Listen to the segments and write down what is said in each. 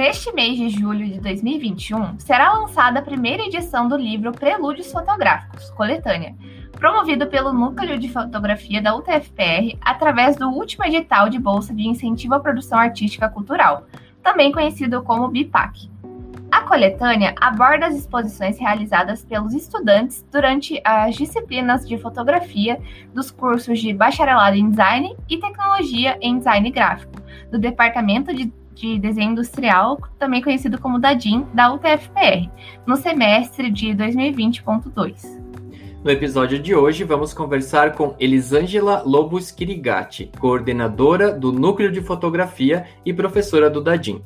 Neste mês de julho de 2021, será lançada a primeira edição do livro Prelúdios Fotográficos, coletânea, promovido pelo Núcleo de Fotografia da UTFPR através do último edital de Bolsa de Incentivo à Produção Artística Cultural, também conhecido como BIPAC. A coletânea aborda as exposições realizadas pelos estudantes durante as disciplinas de fotografia dos cursos de Bacharelado em Design e Tecnologia em Design Gráfico, do Departamento de, de Desenho Industrial, também conhecido como DADIM, da UTFPR, no semestre de 2020.2. No episódio de hoje, vamos conversar com Elisângela Lobos Kirigati, coordenadora do Núcleo de Fotografia e professora do DADIM.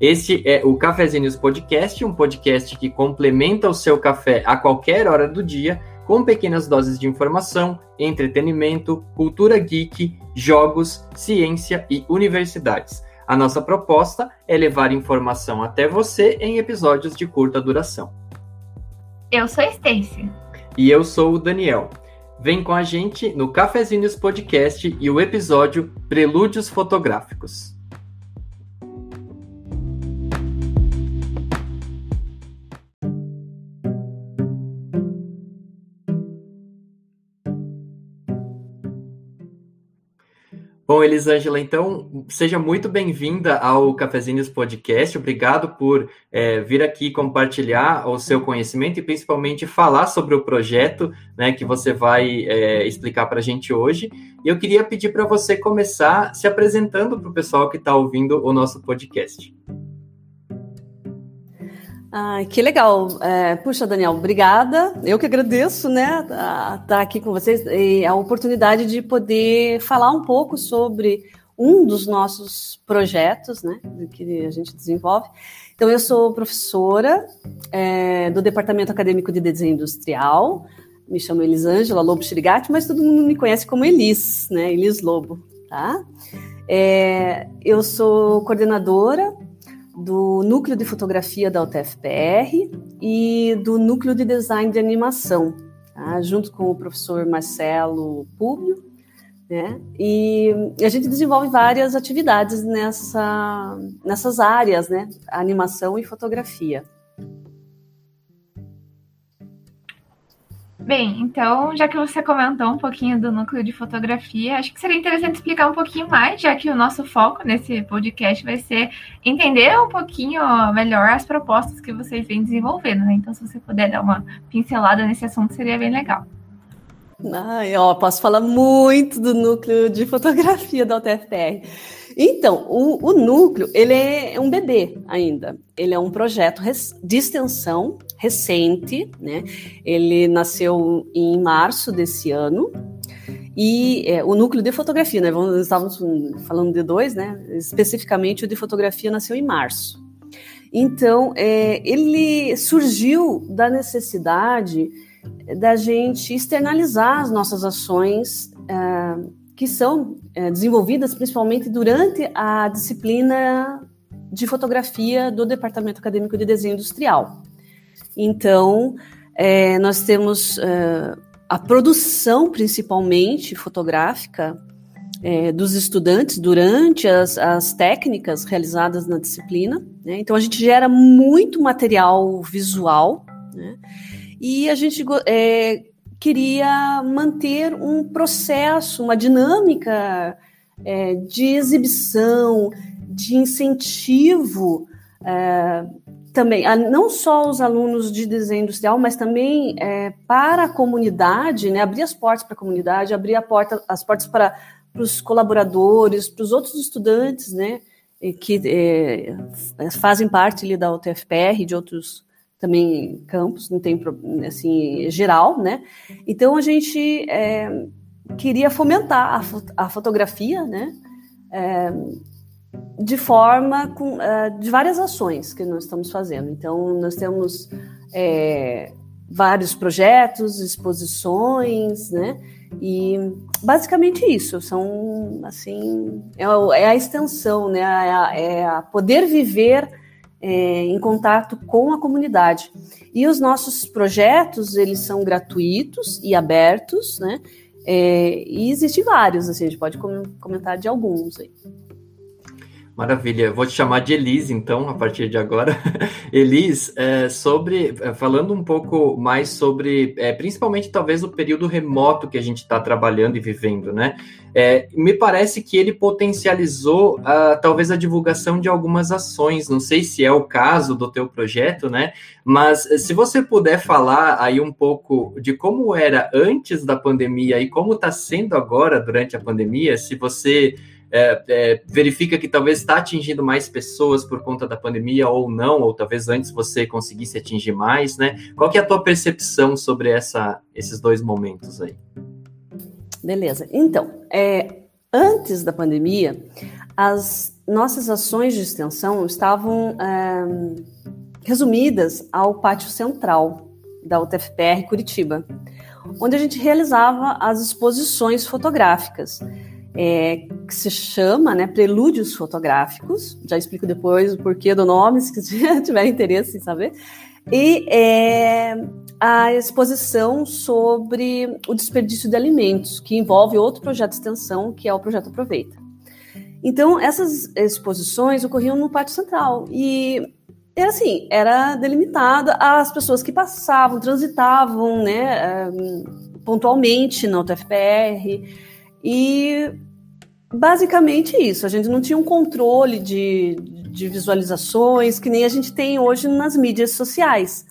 Este é o Cafezinhos Podcast, um podcast que complementa o seu café a qualquer hora do dia, com pequenas doses de informação, entretenimento, cultura geek, jogos, ciência e universidades. A nossa proposta é levar informação até você em episódios de curta duração. Eu sou Stacy. E eu sou o Daniel. Vem com a gente no Cafezinhos Podcast e o episódio Prelúdios Fotográficos. Bom, Elisângela, então, seja muito bem-vinda ao Cafezinhos Podcast. Obrigado por é, vir aqui compartilhar o seu conhecimento e principalmente falar sobre o projeto né, que você vai é, explicar para a gente hoje. E eu queria pedir para você começar se apresentando para o pessoal que está ouvindo o nosso podcast. Ah, que legal. É, puxa, Daniel, obrigada. Eu que agradeço, né, estar tá aqui com vocês e a oportunidade de poder falar um pouco sobre um dos nossos projetos, né, que a gente desenvolve. Então, eu sou professora é, do Departamento Acadêmico de Desenho Industrial. Me chamo Elisângela Lobo Chirigati, mas todo mundo me conhece como Elis, né, Elis Lobo, tá? É, eu sou coordenadora do Núcleo de Fotografia da UTFPR e do Núcleo de Design de Animação, tá? junto com o professor Marcelo Públio, né? E a gente desenvolve várias atividades nessa, nessas áreas, né? Animação e fotografia. Bem, então, já que você comentou um pouquinho do núcleo de fotografia, acho que seria interessante explicar um pouquinho mais, já que o nosso foco nesse podcast vai ser entender um pouquinho melhor as propostas que vocês vêm desenvolvendo, né? Então, se você puder dar uma pincelada nesse assunto, seria bem legal. Ai, ó, posso falar muito do núcleo de fotografia da UTFPR. Então, o, o, núcleo, ele é um bebê ainda. Ele é um projeto de extensão recente, né? Ele nasceu em março desse ano. E é, o núcleo de fotografia, né? Vamos, estávamos falando de dois, né? Especificamente o de fotografia nasceu em março. Então, é, ele surgiu da necessidade da gente externalizar as nossas ações é, que são é, desenvolvidas principalmente durante a disciplina de fotografia do Departamento Acadêmico de Desenho Industrial. Então, é, nós temos é, a produção, principalmente fotográfica, é, dos estudantes durante as, as, técnicas realizadas na disciplina. Né? Então, a gente gera muito material visual, né? e a gente é, queria manter um processo, uma dinâmica é, de exibição, de incentivo é, também, não só os alunos de desenho industrial, mas também é, para a comunidade, né, abrir as portas para a comunidade, abrir a porta, as portas para, os colaboradores, para os outros estudantes, né, que é, fazem parte ali da UTFPR, de outros também campus, não tem assim geral, né? Então a gente é, queria fomentar a, a fotografia, né? De forma com é, de várias ações que nós estamos fazendo. Então nós temos é, vários projetos, exposições, né? E basicamente isso são assim é, é a extensão, né? É a, é a poder viver é, em contato com a comunidade. E os nossos projetos, eles são gratuitos e abertos, né? E existem vários, assim, a gente pode comentar de alguns aí. Maravilha, vou te chamar de Elis, então, a partir de agora. Elis, é, sobre, é, falando um pouco mais sobre, é, principalmente talvez o período remoto que a gente está trabalhando e vivendo, né? É, me parece que ele potencializou talvez a divulgação de algumas ações. Não sei se é o caso do teu projeto, né? Mas se você puder falar aí um pouco de como era antes da pandemia e como está sendo agora durante a pandemia, se você é, é, verifica que talvez está atingindo mais pessoas por conta da pandemia ou não, ou talvez antes você conseguisse atingir mais, né? Qual que é a tua percepção sobre essa, esses dois momentos aí? Beleza. Então, é, antes da pandemia, as nossas ações de extensão estavam é, resumidas ao pátio central da UTFPR Curitiba, onde a gente realizava as exposições fotográficas é, que se chama né, Prelúdios Fotográficos. Já explico depois o porquê do nome, se tiver interesse em saber. E é, a exposição sobre o desperdício de alimentos, que envolve outro projeto de extensão, que é o Projeto Aproveita. Então, essas exposições ocorriam no Pátio Central. E era assim, era delimitada às pessoas que passavam, transitavam, né, eh, pontualmente na UTFPR. E Basicamente isso. A gente não tinha um controle de, de visualizações que nem a gente tem hoje nas mídias sociais.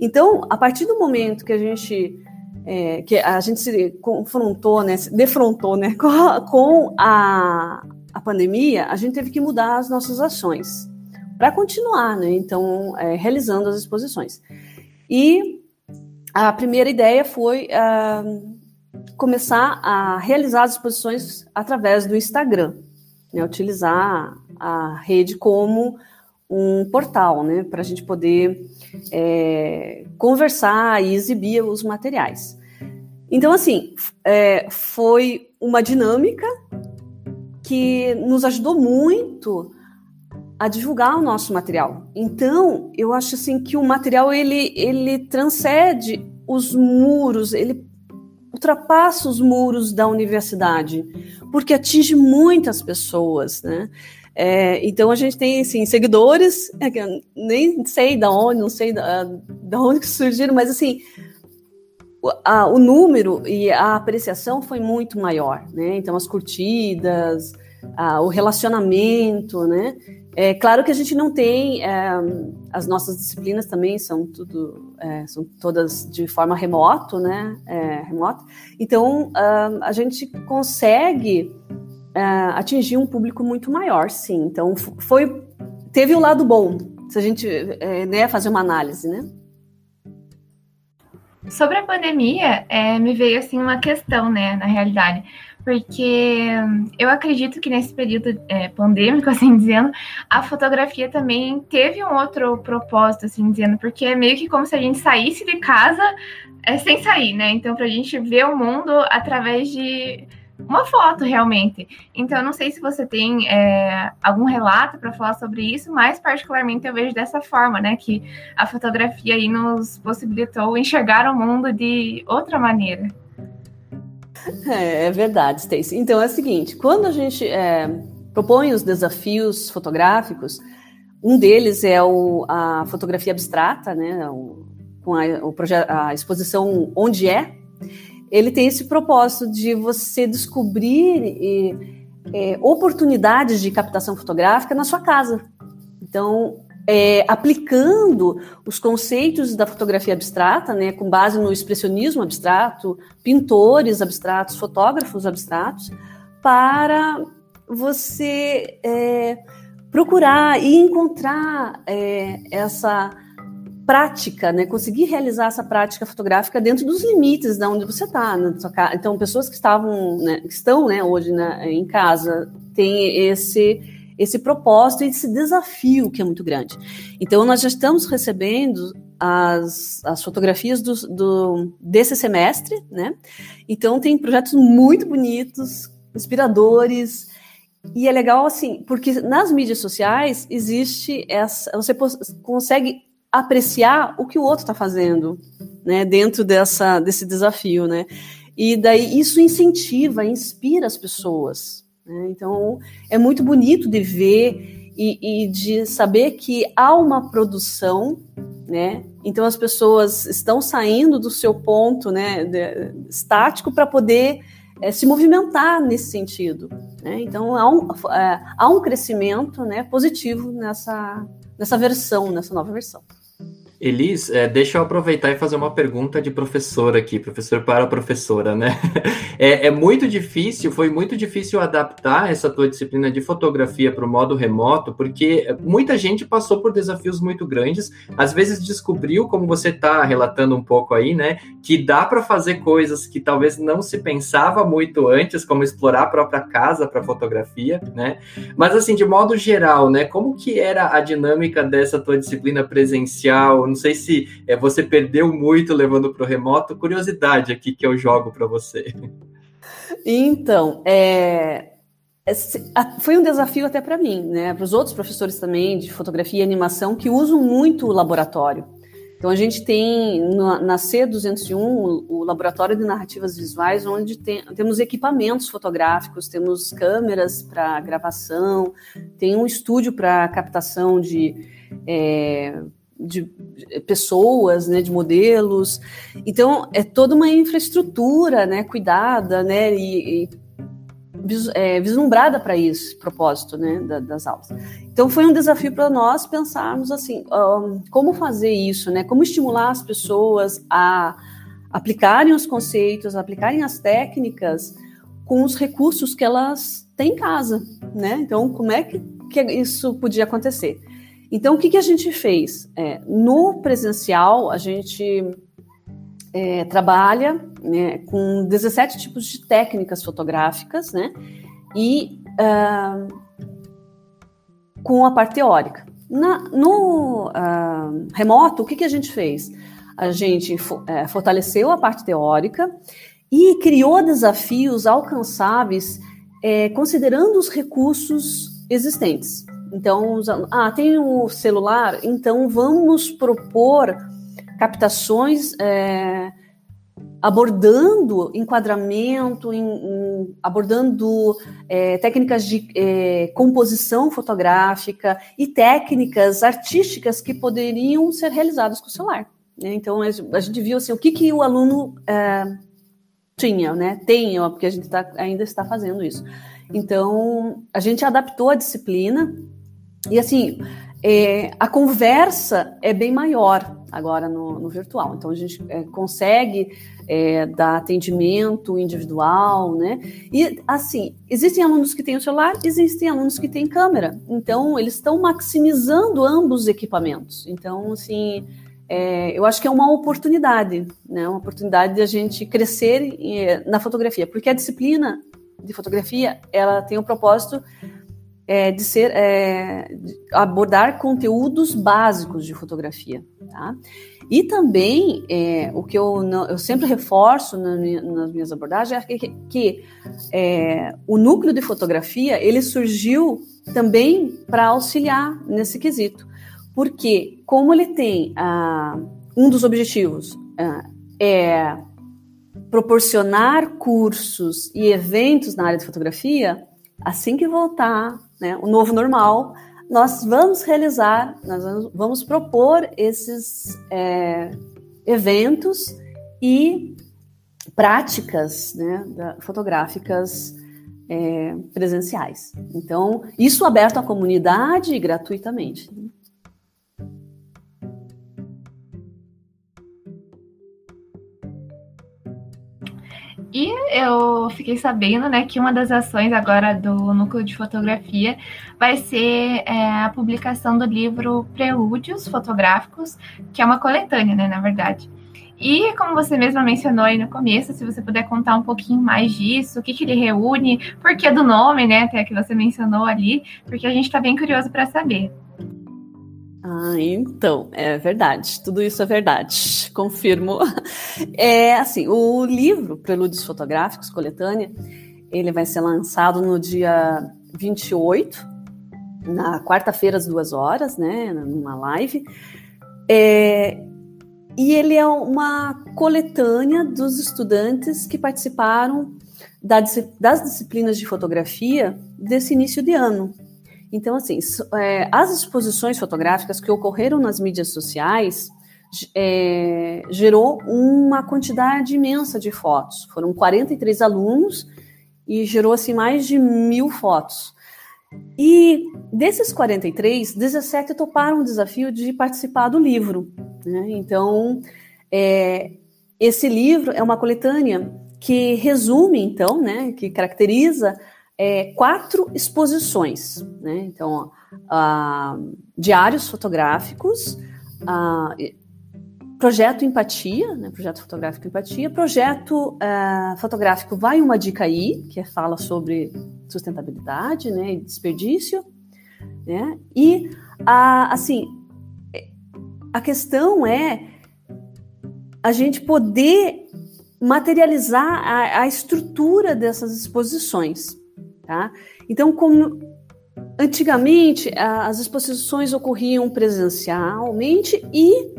Então, a partir do momento que a gente é, que a gente se confrontou, né, se defrontou, né, com, a, com a, a pandemia, a gente teve que mudar as nossas ações para continuar, né, então é, realizando as exposições. E a primeira ideia foi uh, começar a realizar as exposições através do Instagram, né, utilizar a rede como um portal, né, para a gente poder é, conversar e exibir os materiais. Então, assim, é, foi uma dinâmica que nos ajudou muito a divulgar o nosso material. Então, eu acho assim que o material ele ele transcende os muros, ele ultrapassa os muros da universidade, porque atinge muitas pessoas, né? É, então a gente tem assim, seguidores, é, nem sei da onde, não sei da, da onde surgiram, mas assim o, a, o número e a apreciação foi muito maior, né? Então as curtidas, o relacionamento, né? É claro que a gente não tem é, as nossas disciplinas também são tudo é, são todas de forma remoto, né? É, remota. Então a gente consegue uh, atingir um público muito maior, sim. Então foi teve o um lado bom, se a gente é, né, fazer uma análise, né? Sobre a pandemia, é, me veio assim uma questão, né, na realidade porque eu acredito que nesse período é, pandêmico, assim dizendo, a fotografia também teve um outro propósito, assim dizendo, porque é meio que como se a gente saísse de casa é, sem sair, né? Então, para a gente ver o mundo através de uma foto, realmente. Então, eu não sei se você tem é, algum relato para falar sobre isso, mas particularmente eu vejo dessa forma, né? Que a fotografia aí nos possibilitou enxergar o mundo de outra maneira. É, é verdade, Stacy. Então é o seguinte: quando a gente é, propõe os desafios fotográficos, um deles é o, a fotografia abstrata, né? O, com a, o a exposição Onde É, ele tem esse propósito de você descobrir e, é, oportunidades de captação fotográfica na sua casa. Então, é, aplicando os conceitos da fotografia abstrata, né, com base no expressionismo abstrato, pintores abstratos, fotógrafos abstratos, para você é, procurar e encontrar é, essa prática, né, conseguir realizar essa prática fotográfica dentro dos limites de onde você está. Então, pessoas que estavam, né, que estão né, hoje né, em casa têm esse esse propósito e esse desafio que é muito grande. Então, nós já estamos recebendo as, as fotografias do, do, desse semestre, né? Então, tem projetos muito bonitos, inspiradores, e é legal assim, porque nas mídias sociais existe essa. Você consegue apreciar o que o outro está fazendo, né? Dentro dessa, desse desafio, né? E daí isso incentiva, inspira as pessoas Né? Então, é muito bonito de ver e, e, de saber que há uma produção, né? Então, as pessoas estão saindo do seu ponto né, de, estático para poder é, se movimentar nesse sentido. Né? Então, há um, é, há um crescimento né, positivo nessa, nessa versão, nessa nova versão. Elis, é, deixa eu aproveitar e fazer uma pergunta de professor aqui, professor para professora, né? É, é, muito difícil, foi muito difícil adaptar essa tua disciplina de fotografia para o modo remoto, porque muita gente passou por desafios muito grandes, às vezes descobriu, como você está relatando um pouco aí, né, que dá para fazer coisas que talvez não se pensava muito antes, como explorar a própria casa para fotografia, né? Mas assim, de modo geral, né, como que era a dinâmica dessa tua disciplina presencial? Não sei se é, você perdeu muito levando para o remoto. Curiosidade aqui que eu jogo para você. Então, é, foi um desafio até para mim, né? Para os outros professores também de fotografia e animação que usam muito o laboratório. Então a gente tem na C201 o laboratório de narrativas visuais, onde tem, temos equipamentos fotográficos, temos câmeras para gravação, tem um estúdio para captação de é, de pessoas, né, de modelos. Então, é toda uma infraestrutura, né, cuidada, né, e, e é, vislumbrada para isso, propósito, né, da, das aulas. Então, foi um desafio para nós pensarmos assim, um, como fazer isso, né, como estimular as pessoas a aplicarem os conceitos, aplicarem as técnicas com os recursos que elas têm em casa, né? Então, como é que, que isso podia acontecer? Então, o que, que a gente fez? É, no presencial, a gente é, trabalha né, com 17 tipos de técnicas fotográficas, né? E uh, com a parte teórica. Na, no uh, remoto, o que, que a gente fez? A gente é, fortaleceu a parte teórica e criou desafios alcançáveis é, considerando os recursos existentes. Então, ah, tem o celular, então vamos propor captações é, abordando enquadramento, em, em, abordando é, técnicas de é, composição fotográfica e técnicas artísticas que poderiam ser realizadas com o celular. Né? Então, a gente viu assim, o que, que o aluno é, tinha, né? tem, porque a gente tá, ainda está fazendo isso. Então, a gente adaptou a disciplina e assim, é, a conversa é bem maior agora no, no virtual. Então a gente é, consegue é, dar atendimento individual, né? E assim, existem alunos que têm o celular, existem alunos que têm câmera. Então eles estão maximizando ambos os equipamentos. Então, assim, é, eu acho que é uma oportunidade, né? Uma oportunidade de a gente crescer é, na fotografia, porque a disciplina de fotografia ela tem o propósito é, de ser é, abordar conteúdos básicos de fotografia, tá? E também é, o que eu, eu sempre reforço na nas minhas abordagens é que, que é, o núcleo de fotografia ele surgiu também para auxiliar nesse quesito, porque como ele tem ah, um dos objetivos ah, é proporcionar cursos e eventos na área de fotografia, assim que voltar né, o novo normal, nós vamos realizar, nós vamos propor esses é, eventos e práticas né, fotográficas é, presenciais. Então, isso aberto à comunidade gratuitamente. E eu fiquei sabendo, né, que uma das ações agora do Núcleo de Fotografia vai ser é, a publicação do livro Prelúdios Fotográficos, que é uma coletânea, né, na verdade. E como você mesma mencionou aí no começo, se você puder contar um pouquinho mais disso, o que, que ele reúne, por que do nome, né, até que você mencionou ali, porque a gente está bem curioso para saber. Ah, então, é verdade, tudo isso é verdade, confirmo. É assim, o livro Prelúdios Fotográficos, coletânea, ele vai ser lançado no dia 28, na quarta-feira às duas horas, né, numa live. É, e ele é uma coletânea dos estudantes que participaram das disciplinas de fotografia desse início de ano. Então, assim, é, as exposições fotográficas que ocorreram nas mídias sociais é, gerou uma quantidade imensa de fotos. Foram 43 alunos e gerou assim mais de mil fotos. E desses 43, 17 toparam o desafio de participar do livro. Né? Então, é, esse livro é uma coletânea que resume, então, né, que caracteriza é, quatro exposições. Né? Então, diários fotográficos, projeto Empatia, né, projeto fotográfico Empatia, projeto uh, fotográfico Vai Uma Dica Aí, que fala sobre sustentabilidade né, e desperdício, né, e, assim, a questão é a gente poder materializar a, a estrutura dessas exposições, tá? Então, como antigamente as exposições ocorriam presencialmente e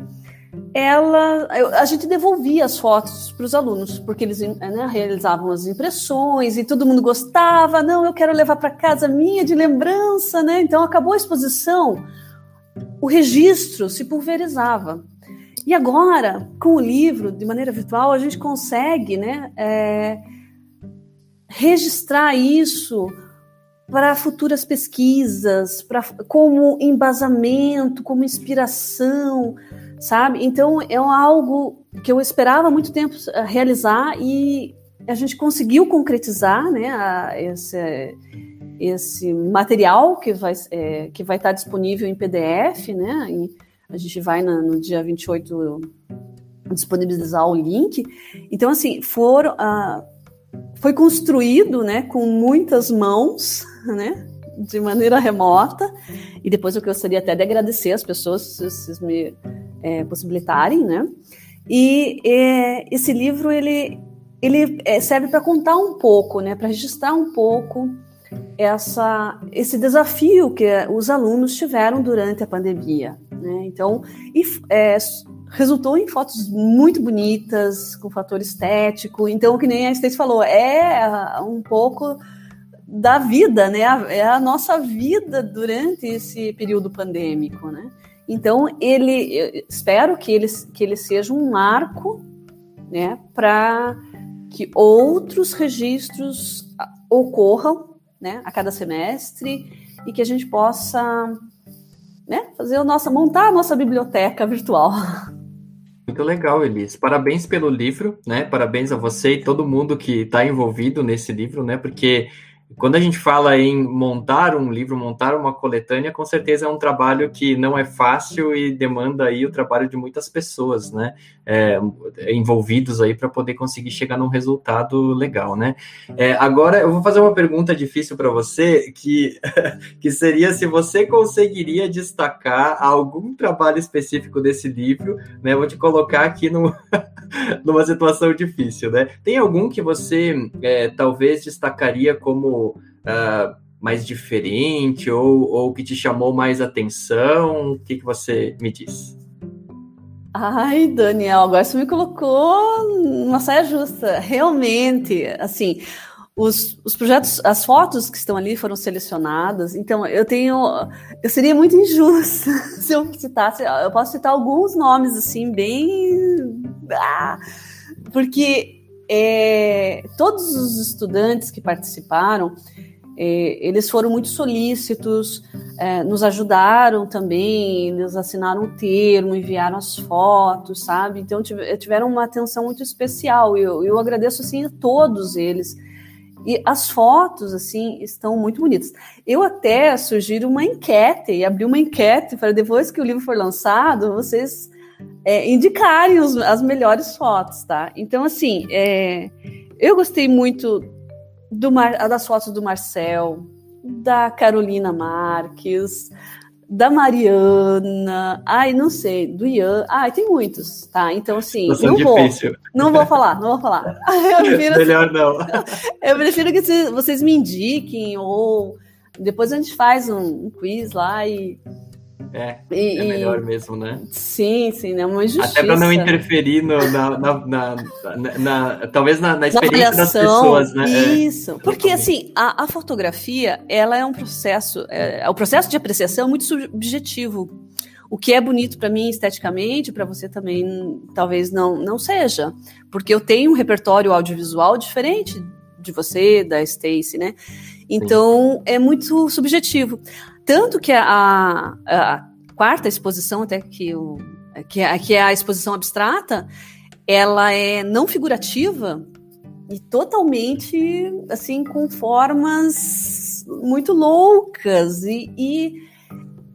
ela, a gente devolvia as fotos para os alunos, porque eles né, realizavam as impressões e todo mundo gostava. Não, eu quero levar para casa minha de lembrança, né? Então acabou a exposição, o registro se pulverizava. E agora, com o livro, de maneira virtual, a gente consegue, né, é, registrar isso para futuras pesquisas, pra, como embasamento, como inspiração sabe? Então é algo que eu esperava muito tempo eh, realizar e a gente conseguiu concretizar, né? A, esse, esse material que vai, é, que vai estar disponível em PDF, né? E a gente vai na, no dia 28 disponibilizar o link. Então, assim, foram, uh, foi construído né, com muitas mãos, né? De maneira remota. E depois eu gostaria até de agradecer as pessoas, se vocês me é, possibilitarem, né? E é, esse livro ele ele é, serve para contar um pouco, né? Para registrar um pouco essa esse desafio que os alunos tiveram durante a pandemia, né? Então, e, é, resultou em fotos muito bonitas, com fator estético. Então, que nem a Stacy falou, é um pouco da vida, né? É a nossa vida durante esse período pandêmico, né? Então, ele, espero que ele, que ele seja um marco né, para que outros registros ocorram né, a cada semestre e que a gente possa né, fazer a nossa, montar a nossa biblioteca virtual. Muito legal, Elis. Parabéns pelo livro, né? Parabéns a você e todo mundo que está envolvido nesse livro, né? Porque quando a gente fala em montar um livro, montar uma coletânea, com certeza é um trabalho que não é fácil e demanda aí o trabalho de muitas pessoas, né, é, envolvidos aí para poder conseguir chegar num resultado legal, né. É, agora eu vou fazer uma pergunta difícil para você, que, que seria se você conseguiria destacar algum trabalho específico desse livro, né, vou te colocar aqui no, numa situação difícil, né. Tem algum que você é, talvez destacaria como uh, mais diferente ou, ou que te chamou mais atenção? O que, que você me diz? Ai, Daniel, agora você me colocou numa saia justa. Realmente, assim, os, os projetos, as fotos que estão ali foram selecionadas. Então, eu tenho, eu seria muito injusta se eu citasse. Eu posso citar alguns nomes assim, bem, ah, porque é, todos os estudantes que participaram, é, eles foram muito solícitos, é, nos ajudaram também, eles assinaram o termo, enviaram as fotos, sabe? Então tiveram uma atenção muito especial. Eu, eu agradeço assim a todos eles. E as fotos, assim, estão muito bonitas. Eu até sugiro uma enquete, abri uma enquete para depois que o livro for lançado, vocês é, indicarem os, as melhores fotos, tá? Então, assim, é, eu gostei muito do Mar, das fotos do Marcel, da Carolina Marques, da Mariana, ai, não sei, do Ian, ai, tem muitos, tá? Então, assim, Nossa, não vou, não vou falar, não vou falar. Prefiro, Melhor não. Eu prefiro que vocês me indiquem, ou depois a gente faz um, um quiz lá e É, e, é melhor mesmo, né? Sim, sim, é uma injustiça. Até para não interferir no, na, na, na, na, talvez na, experiência das pessoas, né? É. Isso, é, porque assim, a, a, fotografia, ela é um processo, é, o processo de apreciação é muito subjetivo. O que é bonito para mim esteticamente, para você também talvez não, não seja, porque eu tenho um repertório audiovisual diferente de você, da Stacy, né? Então Sim. é muito subjetivo. Tanto que a, a quarta exposição, até que, o, que, é, que é a exposição abstrata, ela é não figurativa e totalmente assim com formas muito loucas. E, e,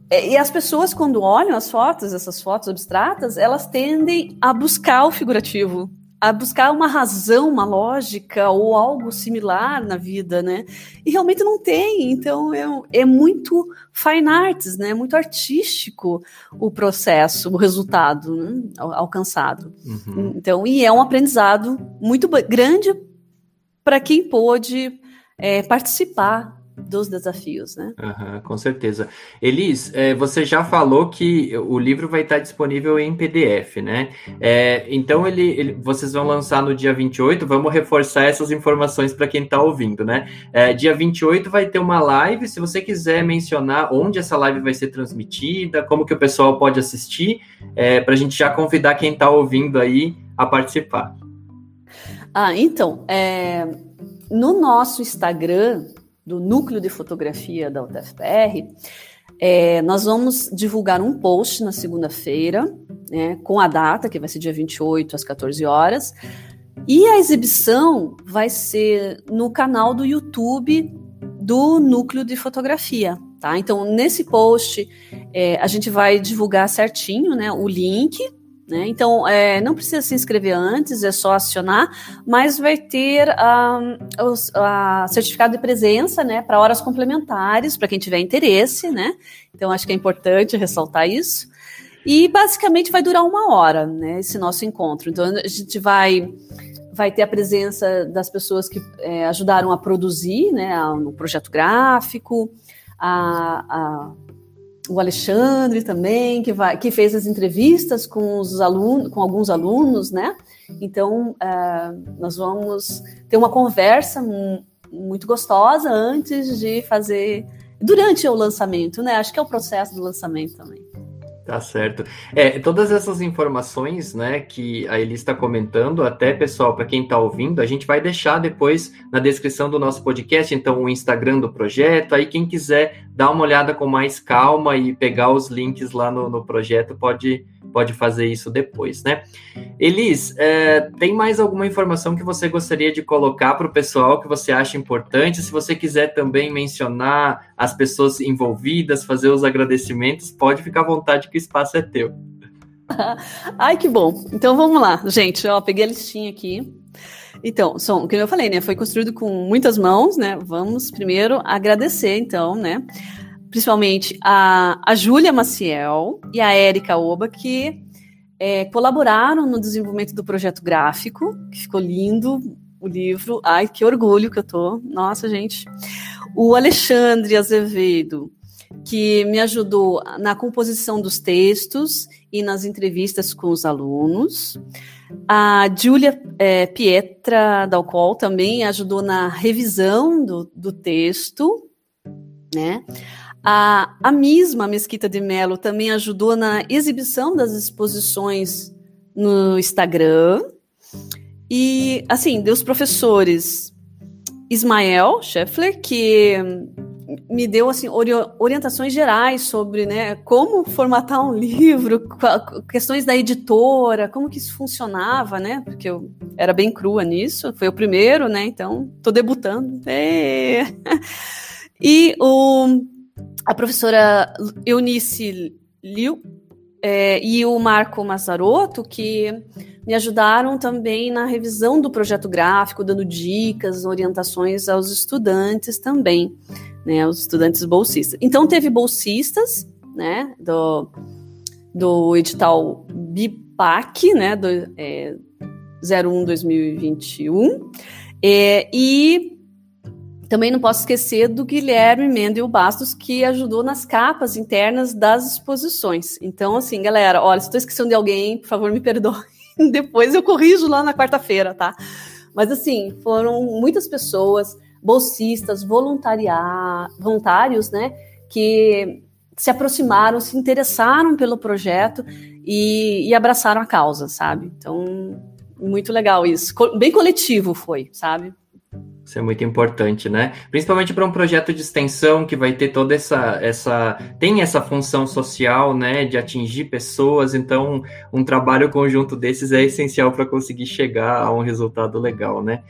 e, as pessoas quando olham as fotos essas fotos abstratas elas tendem a buscar o figurativo a buscar uma razão, uma lógica ou algo similar na vida, né? E realmente não tem. Então é, é muito fine arts, né? Muito artístico o processo, o resultado né? alcançado. Uhum. Então, e é um aprendizado muito grande para quem pôde é, participar dos desafios, né? Uhum, com certeza. Elis, é, você já falou que o livro vai estar disponível em PDF, né? É, então ele, ele, vocês vão lançar no dia 28, vamos reforçar essas informações para quem está ouvindo, né? É, dia 28 vai ter uma live, se você quiser mencionar onde essa live vai ser transmitida, como que o pessoal pode assistir, é, para a gente já convidar quem está ouvindo aí a participar. Ah, então, é, no nosso Instagram, do núcleo de fotografia da UTFPR, é, nós vamos divulgar um post na segunda-feira, né, com a data, que vai ser dia 28 às 14 horas, e a exibição vai ser no canal do YouTube do núcleo de fotografia. Tá? Então, nesse post, é, a gente vai divulgar certinho né, o link né? Então, é, não precisa se inscrever antes, é só acionar, mas vai ter um, o certificado de presença né, para horas complementares, para quem tiver interesse. Né? Então, acho que é importante ressaltar isso. E basicamente vai durar uma hora né, esse nosso encontro. Então, a gente vai vai ter a presença das pessoas que é, ajudaram a produzir né, no projeto gráfico, a, a o Alexandre também, que, vai, que fez as entrevistas com os alunos, com alguns alunos, né? Então, uh, nós vamos ter uma conversa muito gostosa antes de fazer, durante o lançamento, né? Acho que é o processo do lançamento também. Tá certo. É, todas essas informações, né, que a Eli está comentando, até pessoal, para quem está ouvindo, a gente vai deixar depois na descrição do nosso podcast, então o Instagram do projeto. Aí quem quiser dar uma olhada com mais calma e pegar os links lá no, no projeto, pode pode fazer isso depois, né? Elis, é, tem mais alguma informação que você gostaria de colocar para o pessoal que você acha importante? Se você quiser também mencionar as pessoas envolvidas, fazer os agradecimentos, pode ficar à vontade que o espaço é teu. Ai, que bom. Então vamos lá, gente. Ó, peguei a listinha aqui. Então, som, como eu falei, né? Foi construído com muitas mãos, né? Vamos primeiro agradecer, então, né? Principalmente a, a Júlia Maciel e a Érica Oba, que é, colaboraram no desenvolvimento do projeto gráfico, que ficou lindo o livro. Ai, que orgulho que eu tô. Nossa, gente. O Alexandre Azevedo, que me ajudou na composição dos textos e nas entrevistas com os alunos. A Júlia é, Pietra Dalcol também ajudou na revisão do, do texto, né? A, a mesma Mesquita de Melo também ajudou na exibição das exposições no Instagram. E, assim, dos professores Ismael Scheffler, que me deu assim ori orientações gerais sobre né, como formatar um livro, questões da editora, como que isso funcionava, né? Porque eu era bem crua nisso, foi o primeiro, né? Então, tô debutando. É. E o a professora Eunice Liu é, e o Marco Mazzaroto, que me ajudaram também na revisão do projeto gráfico, dando dicas, orientações aos estudantes também, né, aos estudantes bolsistas. Então, teve bolsistas, né, do, do edital BIPAC, né, do é, 01-2021, é, e também não posso esquecer do Guilherme Mendel Bastos, que ajudou nas capas internas das exposições. Então, assim, galera, olha, se estou esquecendo de alguém, por favor, me perdoe. Depois eu corrijo lá na quarta-feira, tá? Mas, assim, foram muitas pessoas, bolsistas, voluntários, né, que se aproximaram, se interessaram pelo projeto e, e abraçaram a causa, sabe? Então, muito legal isso. Bem coletivo foi, sabe? Isso é muito importante, né? Principalmente para um projeto de extensão que vai ter toda essa, essa. tem essa função social, né? De atingir pessoas. Então, um trabalho conjunto desses é essencial para conseguir chegar a um resultado legal, né?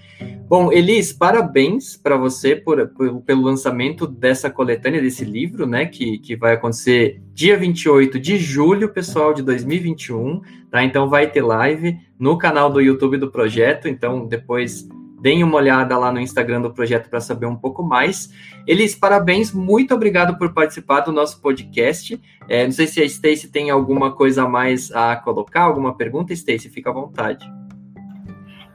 Bom, Elis, parabéns para você por, por, pelo lançamento dessa coletânea, desse livro, né? Que, que vai acontecer dia 28 de julho, pessoal, de 2021, tá? Então, vai ter live no canal do YouTube do projeto. Então, depois Deem uma olhada lá no Instagram do projeto para saber um pouco mais. Elis, parabéns, muito obrigado por participar do nosso podcast. É, não sei se a Stacy tem alguma coisa a mais a colocar, alguma pergunta, Stacy, fica à vontade.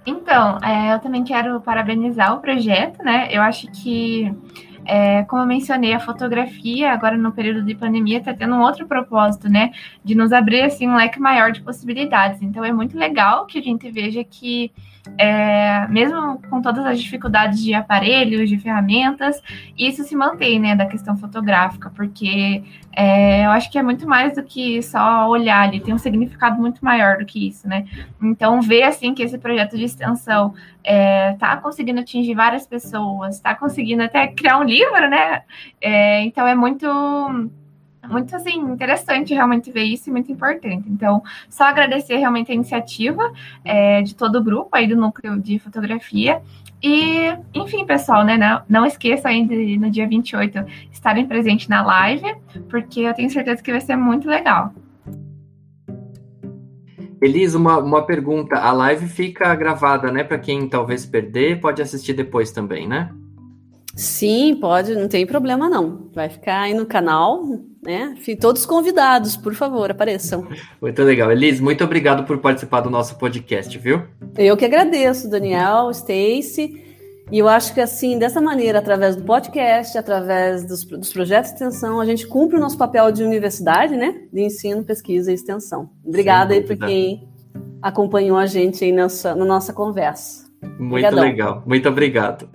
Então, é, eu também quero parabenizar o projeto, né? Eu acho que é, como eu mencionei, a fotografia, agora no período de pandemia, está tendo um outro propósito, né? De nos abrir assim, um leque maior de possibilidades. Então é muito legal que a gente veja que é, mesmo com todas as dificuldades de aparelhos, de ferramentas, isso se mantém, né, da questão fotográfica, porque é, eu acho que é muito mais do que só olhar ali, tem um significado muito maior do que isso, né? Então, ver, assim, que esse projeto de extensão está é, conseguindo atingir várias pessoas, está conseguindo até criar um livro, né? É, então, é muito muito assim interessante realmente ver isso e muito importante. Então, só agradecer realmente a iniciativa é, de todo o grupo aí do núcleo de fotografia. E, enfim, pessoal, né? Não, não esqueçam ainda no dia 28 estarem presentes na live, porque eu tenho certeza que vai ser muito legal. Elisa, uma, uma pergunta. A live fica gravada, né? Para quem talvez perder, pode assistir depois também, né? Sim, pode, não tem problema não. Vai ficar aí no canal, né? Todos convidados, por favor, apareçam. Muito legal. Elise, muito obrigado por participar do nosso podcast, viu? Eu que agradeço, Daniel, Stacy. E eu acho que assim, dessa maneira, através do podcast, através dos, dos, projetos de extensão, a gente cumpre o nosso papel de universidade, né? De ensino, pesquisa e extensão. Obrigada aí por quem acompanhou a gente aí nessa, na nossa conversa. Muito Obrigadão. legal. Muito obrigado.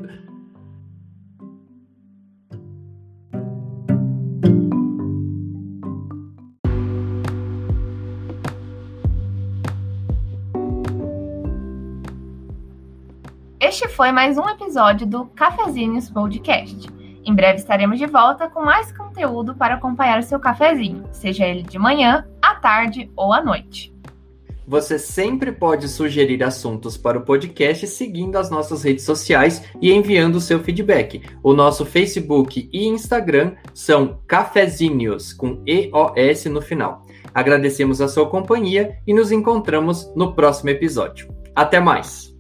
Este foi mais um episódio do Cafezinhos Podcast. Em breve estaremos de volta com mais conteúdo para acompanhar o seu cafezinho, seja ele de manhã, à tarde ou à noite. Você sempre pode sugerir assuntos para o podcast seguindo as nossas redes sociais e enviando o seu feedback. O nosso Facebook e Instagram são Cafezinhos, com EOS no final. Agradecemos a sua companhia e nos encontramos no próximo episódio. Até mais!